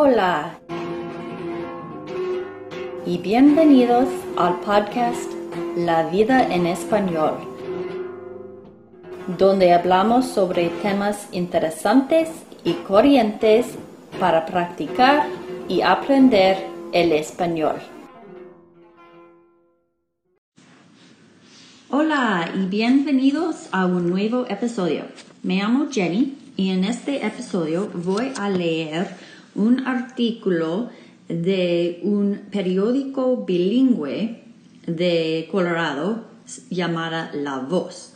Hola y bienvenidos al podcast La vida en español, donde hablamos sobre temas interesantes y corrientes para practicar y aprender el español. Hola y bienvenidos a un nuevo episodio. Me llamo Jenny y en este episodio voy a leer un artículo de un periódico bilingüe de Colorado llamada La Voz.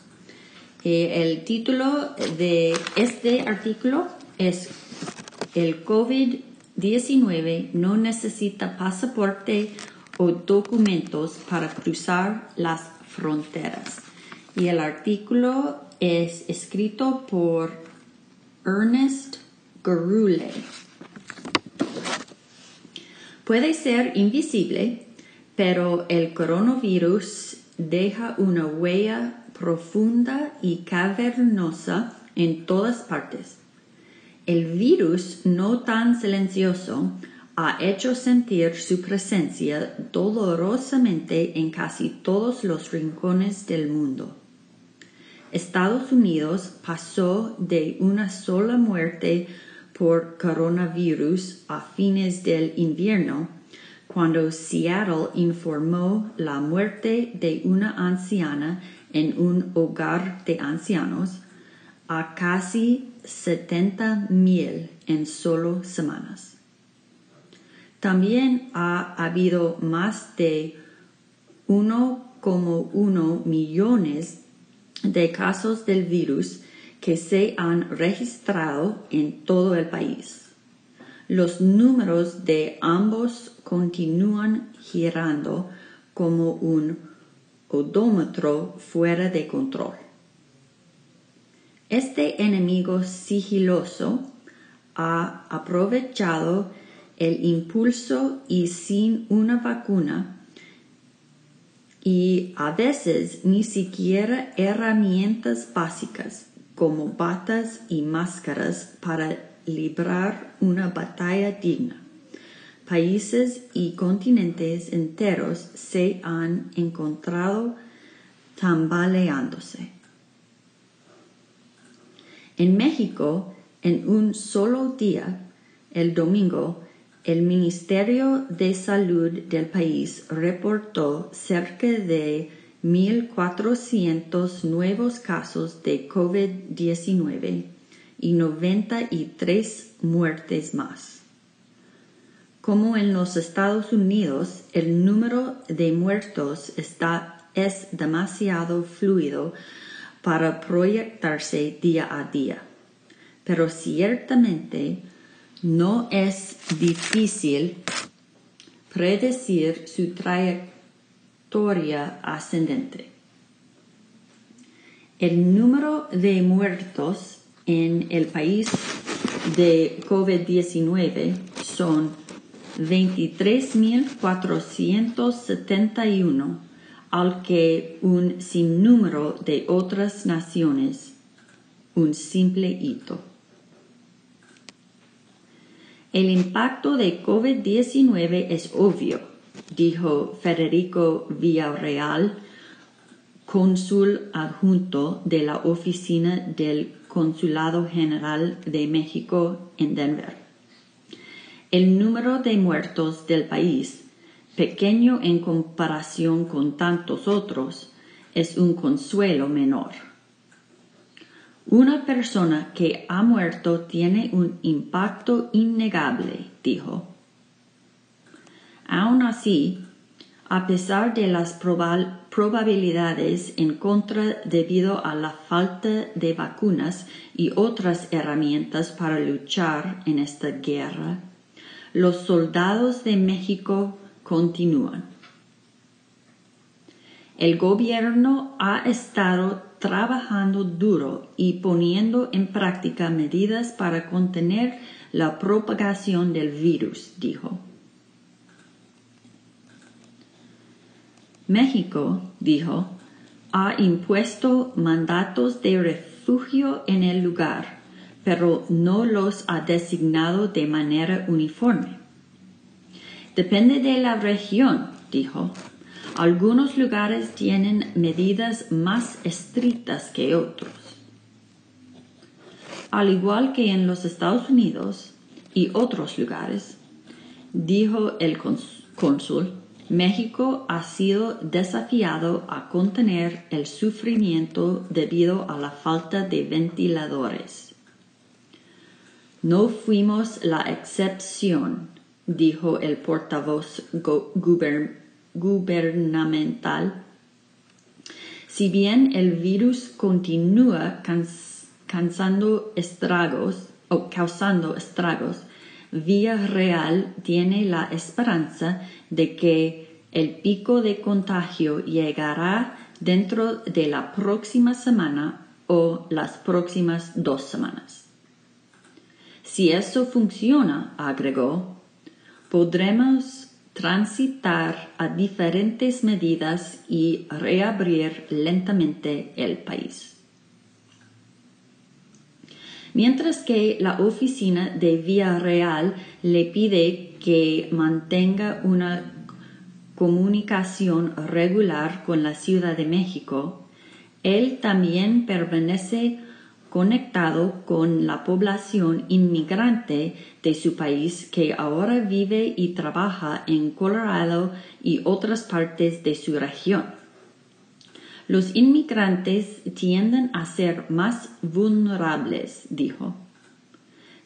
Eh, el título de este artículo es El COVID-19 no necesita pasaporte o documentos para cruzar las fronteras. Y el artículo es escrito por Ernest Garule. Puede ser invisible, pero el coronavirus deja una huella profunda y cavernosa en todas partes. El virus no tan silencioso ha hecho sentir su presencia dolorosamente en casi todos los rincones del mundo. Estados Unidos pasó de una sola muerte por coronavirus a fines del invierno, cuando Seattle informó la muerte de una anciana en un hogar de ancianos, a casi 70 mil en solo semanas. También ha habido más de 1,1 millones de casos del virus que se han registrado en todo el país. Los números de ambos continúan girando como un odómetro fuera de control. Este enemigo sigiloso ha aprovechado el impulso y sin una vacuna y a veces ni siquiera herramientas básicas como batas y máscaras para librar una batalla digna. Países y continentes enteros se han encontrado tambaleándose. En México, en un solo día, el domingo, el Ministerio de Salud del país reportó cerca de 1.400 nuevos casos de COVID-19 y 93 muertes más. Como en los Estados Unidos, el número de muertos está, es demasiado fluido para proyectarse día a día, pero ciertamente no es difícil predecir su trayectoria ascendente. El número de muertos en el país de COVID-19 son 23.471, al que un sinnúmero de otras naciones, un simple hito. El impacto de COVID-19 es obvio, dijo Federico Villarreal, cónsul adjunto de la Oficina del Consulado General de México en Denver. El número de muertos del país, pequeño en comparación con tantos otros, es un consuelo menor. Una persona que ha muerto tiene un impacto innegable, dijo. Aún así, a pesar de las probabilidades en contra debido a la falta de vacunas y otras herramientas para luchar en esta guerra, los soldados de México continúan. El gobierno ha estado trabajando duro y poniendo en práctica medidas para contener la propagación del virus, dijo. México, dijo, ha impuesto mandatos de refugio en el lugar, pero no los ha designado de manera uniforme. Depende de la región, dijo. Algunos lugares tienen medidas más estrictas que otros. Al igual que en los Estados Unidos y otros lugares, dijo el cónsul, México ha sido desafiado a contener el sufrimiento debido a la falta de ventiladores. No fuimos la excepción, dijo el portavoz gubernamental. Si bien el virus continúa causando estragos, o causando estragos, Vía Real tiene la esperanza de que el pico de contagio llegará dentro de la próxima semana o las próximas dos semanas. Si eso funciona, agregó, podremos transitar a diferentes medidas y reabrir lentamente el país mientras que la oficina de Vía Real le pide que mantenga una comunicación regular con la Ciudad de México, él también permanece conectado con la población inmigrante de su país que ahora vive y trabaja en Colorado y otras partes de su región. Los inmigrantes tienden a ser más vulnerables, dijo.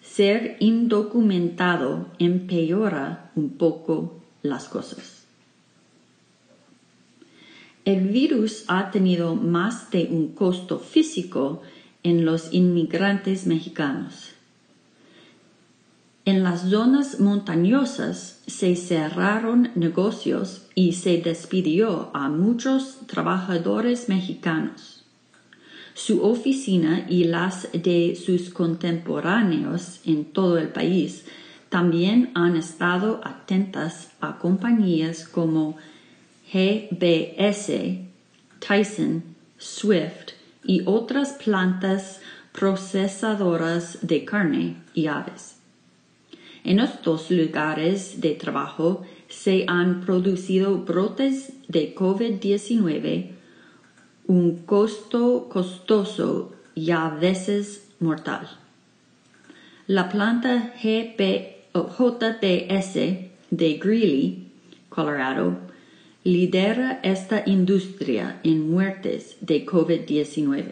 Ser indocumentado empeora un poco las cosas. El virus ha tenido más de un costo físico en los inmigrantes mexicanos. En las zonas montañosas se cerraron negocios y se despidió a muchos trabajadores mexicanos. Su oficina y las de sus contemporáneos en todo el país también han estado atentas a compañías como GBS, Tyson, Swift y otras plantas procesadoras de carne y aves. En estos lugares de trabajo se han producido brotes de COVID-19, un costo costoso y a veces mortal. La planta JBS de Greeley, Colorado, lidera esta industria en muertes de COVID-19.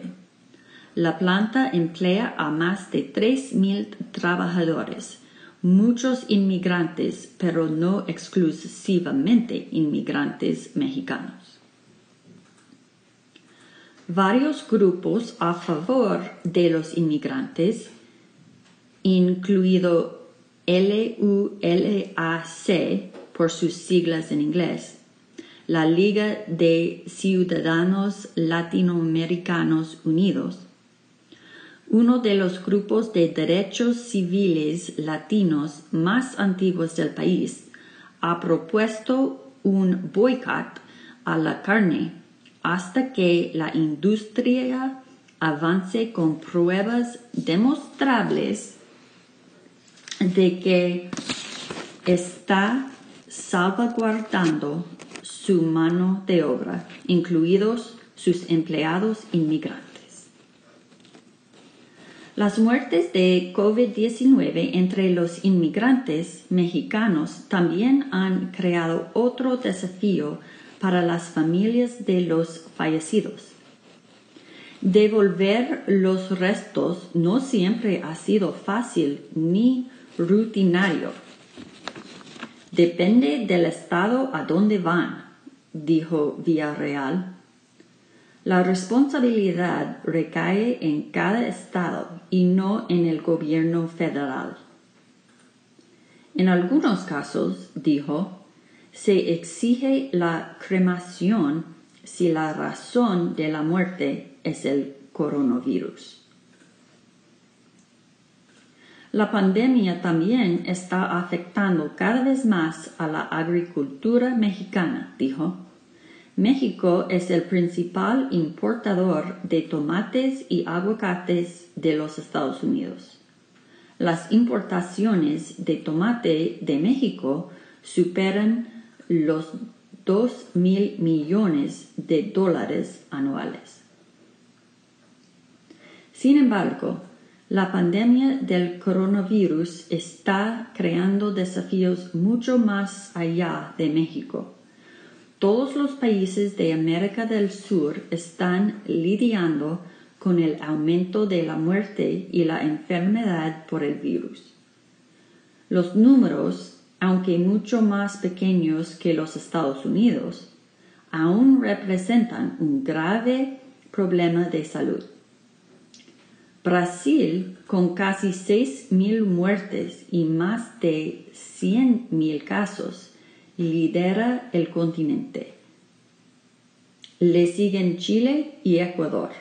La planta emplea a más de 3.000 trabajadores muchos inmigrantes, pero no exclusivamente inmigrantes mexicanos. Varios grupos a favor de los inmigrantes, incluido LULAC por sus siglas en inglés, la Liga de Ciudadanos Latinoamericanos Unidos, uno de los grupos de derechos civiles latinos más antiguos del país, ha propuesto un boicot a la carne hasta que la industria avance con pruebas demostrables de que está salvaguardando su mano de obra, incluidos sus empleados inmigrantes. Las muertes de COVID-19 entre los inmigrantes mexicanos también han creado otro desafío para las familias de los fallecidos. Devolver los restos no siempre ha sido fácil ni rutinario. Depende del estado a donde van, dijo Villarreal. La responsabilidad recae en cada estado y no en el gobierno federal. En algunos casos, dijo, se exige la cremación si la razón de la muerte es el coronavirus. La pandemia también está afectando cada vez más a la agricultura mexicana, dijo México es el principal importador de tomates y aguacates de los Estados Unidos. Las importaciones de tomate de México superan los 2 mil millones de dólares anuales. Sin embargo, la pandemia del coronavirus está creando desafíos mucho más allá de México. Todos los países de América del Sur están lidiando con el aumento de la muerte y la enfermedad por el virus. Los números, aunque mucho más pequeños que los Estados Unidos, aún representan un grave problema de salud. Brasil, con casi 6.000 muertes y más de 100.000 casos, lidera el continente. Le siguen Chile y Ecuador.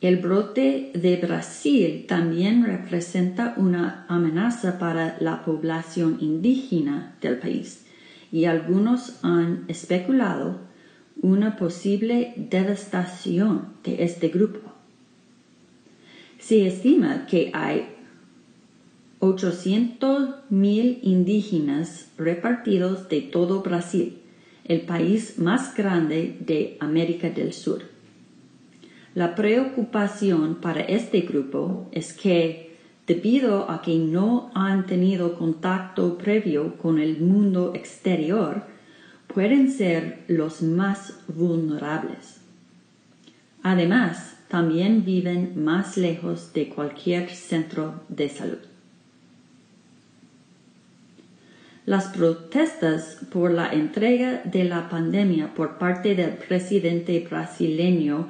El brote de Brasil también representa una amenaza para la población indígena del país y algunos han especulado una posible devastación de este grupo. Se estima que hay 800.000 indígenas repartidos de todo Brasil, el país más grande de América del Sur. La preocupación para este grupo es que, debido a que no han tenido contacto previo con el mundo exterior, pueden ser los más vulnerables. Además, también viven más lejos de cualquier centro de salud. Las protestas por la entrega de la pandemia por parte del presidente brasileño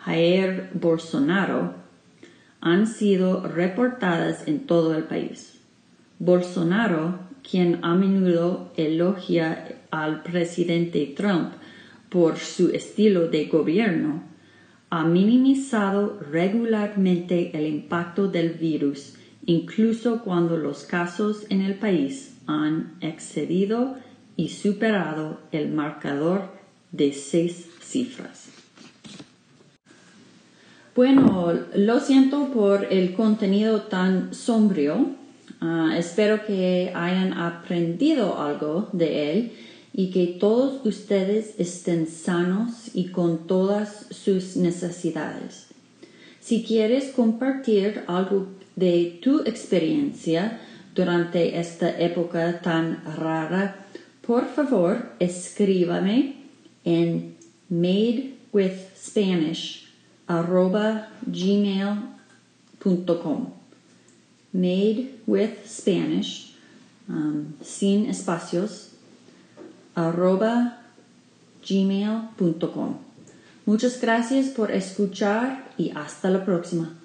Jair Bolsonaro han sido reportadas en todo el país. Bolsonaro, quien a menudo elogia al presidente Trump por su estilo de gobierno, ha minimizado regularmente el impacto del virus, incluso cuando los casos en el país han excedido y superado el marcador de seis cifras. Bueno, lo siento por el contenido tan sombrío. Ah, espero que hayan aprendido algo de él y que todos ustedes estén sanos y con todas sus necesidades. Si quieres compartir algo de tu experiencia, durante esta época tan rara, por favor escríbame en madewithspanish.gmail.com Made with Spanish, um, sin espacios, arroba gmail.com. Muchas gracias por escuchar y hasta la próxima.